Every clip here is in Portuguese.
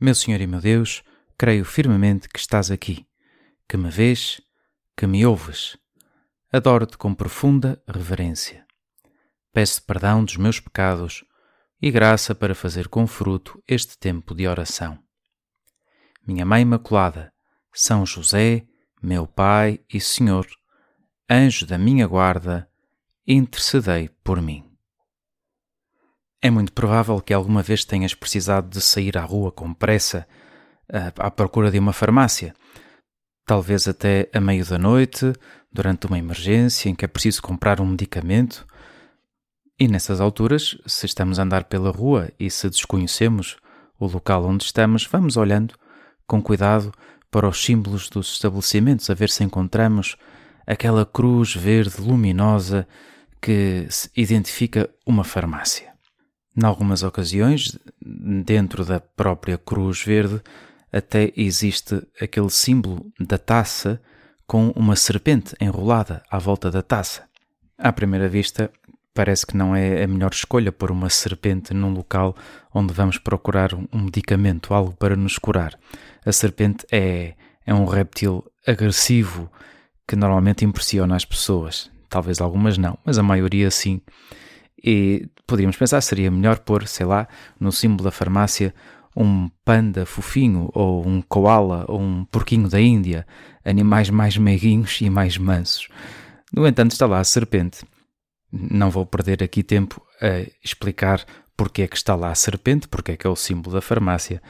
Meu Senhor e meu Deus, creio firmemente que estás aqui, que me vês, que me ouves. Adoro-te com profunda reverência. Peço perdão dos meus pecados e graça para fazer com fruto este tempo de oração. Minha Mãe Imaculada, São José, meu Pai e Senhor, anjo da minha guarda, intercedei por mim. É muito provável que alguma vez tenhas precisado de sair à rua com pressa à procura de uma farmácia. Talvez até a meio da noite, durante uma emergência em que é preciso comprar um medicamento. E nessas alturas, se estamos a andar pela rua e se desconhecemos o local onde estamos, vamos olhando com cuidado para os símbolos dos estabelecimentos, a ver se encontramos aquela cruz verde luminosa que identifica uma farmácia. Em algumas ocasiões, dentro da própria Cruz Verde, até existe aquele símbolo da taça com uma serpente enrolada à volta da taça. À primeira vista, parece que não é a melhor escolha pôr uma serpente num local onde vamos procurar um medicamento, algo para nos curar. A serpente é, é um réptil agressivo que normalmente impressiona as pessoas. Talvez algumas não, mas a maioria sim. E poderíamos pensar, seria melhor pôr, sei lá, no símbolo da farmácia um panda fofinho, ou um koala, ou um porquinho da Índia, animais mais meiguinhos e mais mansos. No entanto, está lá a serpente. Não vou perder aqui tempo a explicar porque é que está lá a serpente, porque é que é o símbolo da farmácia.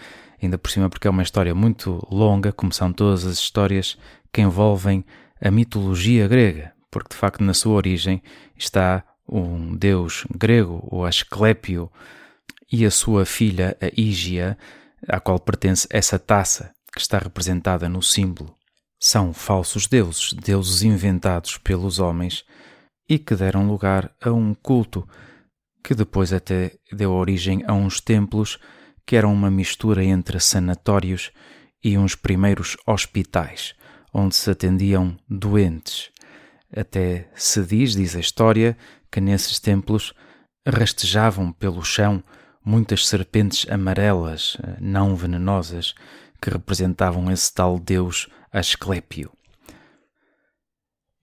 Ainda por cima, porque é uma história muito longa, como são todas as histórias que envolvem a mitologia grega, porque de facto na sua origem está um deus grego, o Asclépio, e a sua filha, a Ígia, à qual pertence essa taça que está representada no símbolo. São falsos deuses, deuses inventados pelos homens e que deram lugar a um culto que depois até deu origem a uns templos que eram uma mistura entre sanatórios e uns primeiros hospitais, onde se atendiam doentes. Até se diz, diz a história, que nesses templos rastejavam pelo chão muitas serpentes amarelas, eh, não venenosas, que representavam esse tal deus Asclépio.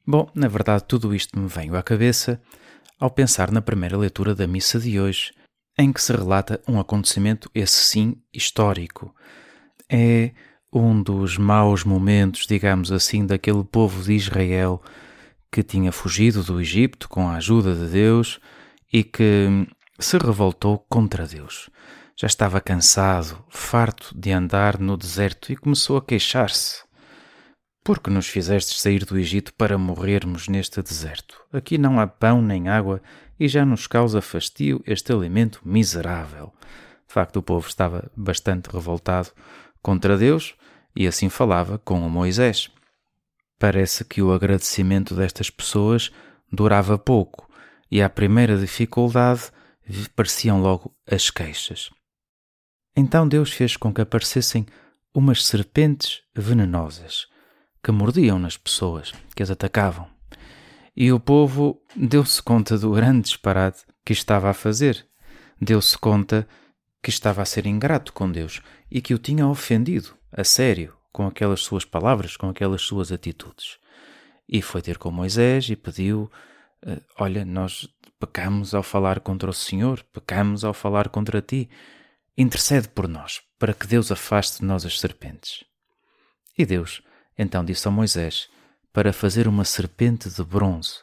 Bom, na verdade, tudo isto me veio à cabeça ao pensar na primeira leitura da missa de hoje, em que se relata um acontecimento, esse sim, histórico. É um dos maus momentos, digamos assim, daquele povo de Israel que tinha fugido do Egito com a ajuda de Deus e que se revoltou contra Deus. Já estava cansado, farto de andar no deserto e começou a queixar-se. Por que nos fizestes sair do Egito para morrermos neste deserto? Aqui não há pão nem água e já nos causa fastio este alimento miserável. De facto, o povo estava bastante revoltado contra Deus e assim falava com Moisés. Parece que o agradecimento destas pessoas durava pouco e à primeira dificuldade pareciam logo as queixas. Então Deus fez com que aparecessem umas serpentes venenosas que mordiam nas pessoas, que as atacavam. E o povo deu-se conta do grande disparate que estava a fazer. Deu-se conta que estava a ser ingrato com Deus e que o tinha ofendido, a sério, com aquelas suas palavras, com aquelas suas atitudes. E foi ter com Moisés e pediu: eh, Olha, nós pecamos ao falar contra o Senhor, pecamos ao falar contra ti. Intercede por nós, para que Deus afaste de nós as serpentes. E Deus então disse a Moisés para fazer uma serpente de bronze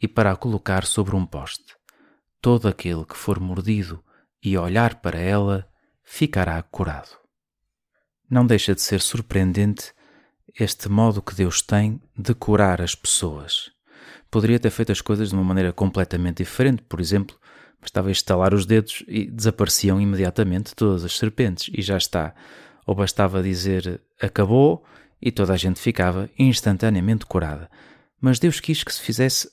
e para a colocar sobre um poste. Todo aquele que for mordido e olhar para ela ficará curado. Não deixa de ser surpreendente este modo que Deus tem de curar as pessoas. Poderia ter feito as coisas de uma maneira completamente diferente, por exemplo, bastava estalar os dedos e desapareciam imediatamente todas as serpentes e já está. Ou bastava dizer acabou e toda a gente ficava instantaneamente curada. Mas Deus quis que se fizesse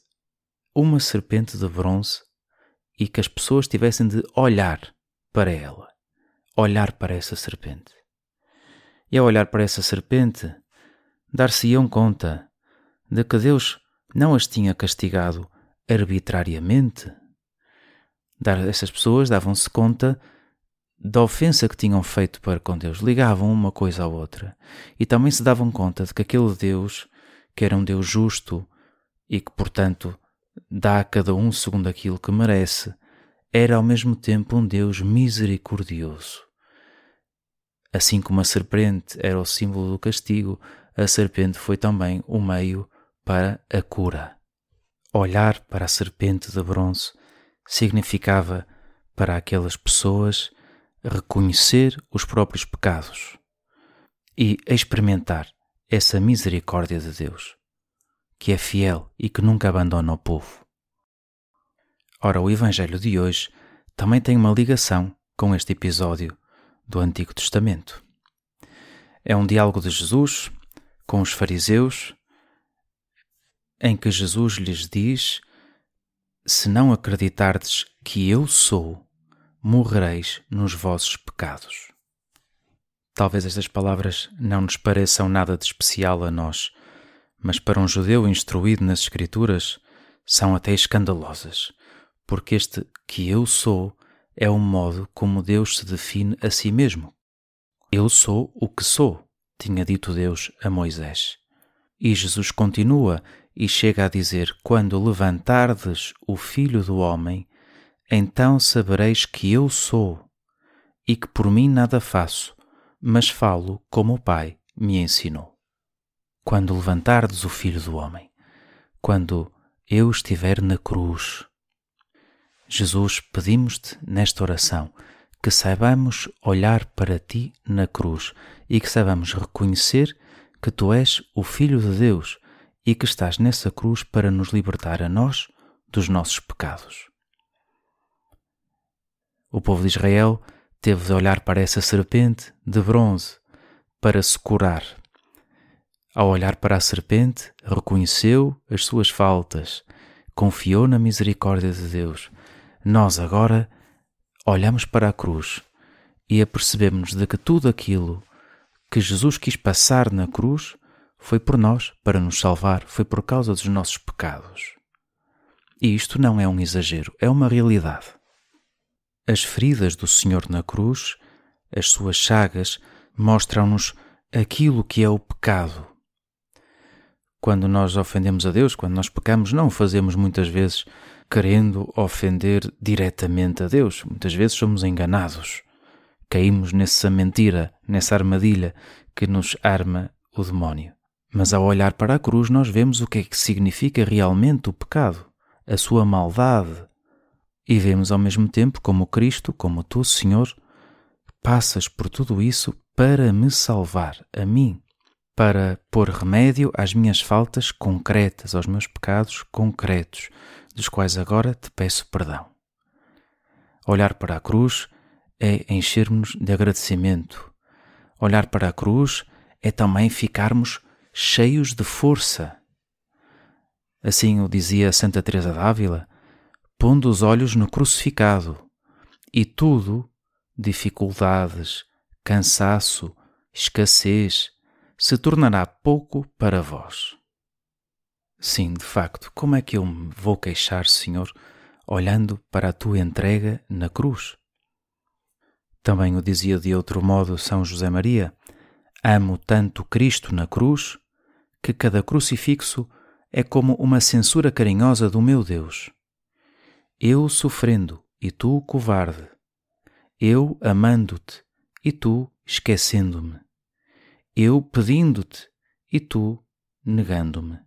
uma serpente de bronze e que as pessoas tivessem de olhar para ela, olhar para essa serpente. E ao olhar para essa serpente, dar-se-iam conta de que Deus não as tinha castigado arbitrariamente. Essas pessoas davam-se conta da ofensa que tinham feito para com Deus, ligavam uma coisa à outra e também se davam conta de que aquele Deus, que era um Deus justo e que, portanto, dá a cada um segundo aquilo que merece, era ao mesmo tempo um Deus misericordioso. Assim como a serpente era o símbolo do castigo, a serpente foi também o meio para a cura. Olhar para a serpente de bronze significava para aquelas pessoas reconhecer os próprios pecados e experimentar essa misericórdia de Deus, que é fiel e que nunca abandona o povo. Ora, o Evangelho de hoje também tem uma ligação com este episódio do Antigo Testamento. É um diálogo de Jesus com os fariseus, em que Jesus lhes diz: Se não acreditardes que eu sou, morrereis nos vossos pecados. Talvez estas palavras não nos pareçam nada de especial a nós, mas para um judeu instruído nas Escrituras são até escandalosas, porque este que eu sou é o modo como Deus se define a si mesmo. Eu sou o que sou, tinha dito Deus a Moisés. E Jesus continua e chega a dizer: Quando levantardes o Filho do Homem, então sabereis que eu sou, e que por mim nada faço, mas falo como o Pai me ensinou. Quando levantardes o Filho do Homem, quando eu estiver na cruz, Jesus, pedimos-te nesta oração que saibamos olhar para ti na cruz e que saibamos reconhecer que tu és o Filho de Deus e que estás nessa cruz para nos libertar a nós dos nossos pecados. O povo de Israel teve de olhar para essa serpente de bronze para se curar. Ao olhar para a serpente, reconheceu as suas faltas, confiou na misericórdia de Deus nós agora olhamos para a cruz e apercebemos de que tudo aquilo que Jesus quis passar na cruz foi por nós para nos salvar, foi por causa dos nossos pecados. E isto não é um exagero, é uma realidade. As feridas do Senhor na cruz, as suas chagas, mostram-nos aquilo que é o pecado. Quando nós ofendemos a Deus, quando nós pecamos, não o fazemos muitas vezes querendo ofender diretamente a Deus. Muitas vezes somos enganados. Caímos nessa mentira, nessa armadilha que nos arma o demónio. Mas ao olhar para a cruz, nós vemos o que é que significa realmente o pecado, a sua maldade. E vemos ao mesmo tempo como Cristo, como tu, Senhor, passas por tudo isso para me salvar, a mim, para pôr remédio às minhas faltas concretas, aos meus pecados concretos, dos quais agora te peço perdão. Olhar para a cruz é enchermos de agradecimento. Olhar para a cruz é também ficarmos cheios de força. Assim o dizia Santa Teresa d'Ávila, pondo os olhos no crucificado, e tudo, dificuldades, cansaço, escassez, se tornará pouco para vós. Sim, de facto, como é que eu me vou queixar, Senhor, olhando para a tua entrega na cruz? Também o dizia de outro modo São José Maria: Amo tanto Cristo na cruz que cada crucifixo é como uma censura carinhosa do meu Deus. Eu sofrendo e tu covarde. Eu amando-te e tu esquecendo-me. Eu pedindo-te e tu negando-me.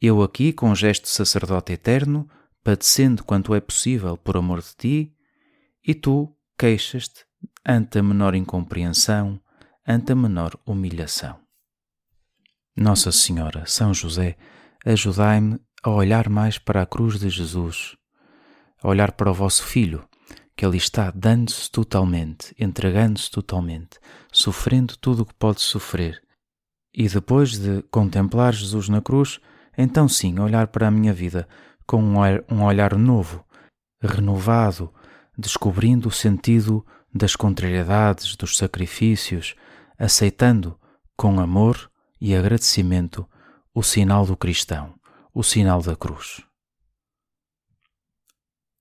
Eu aqui, com gesto sacerdote eterno, padecendo quanto é possível por amor de ti, e tu queixas-te ante a menor incompreensão, ante a menor humilhação. Nossa Senhora, São José, ajudai-me a olhar mais para a cruz de Jesus, a olhar para o vosso Filho, que ali está dando-se totalmente, entregando-se totalmente, sofrendo tudo o que pode sofrer. E depois de contemplar Jesus na cruz, então sim olhar para a minha vida com um olhar novo, renovado, descobrindo o sentido das contrariedades, dos sacrifícios, aceitando com amor e agradecimento o sinal do cristão, o sinal da cruz.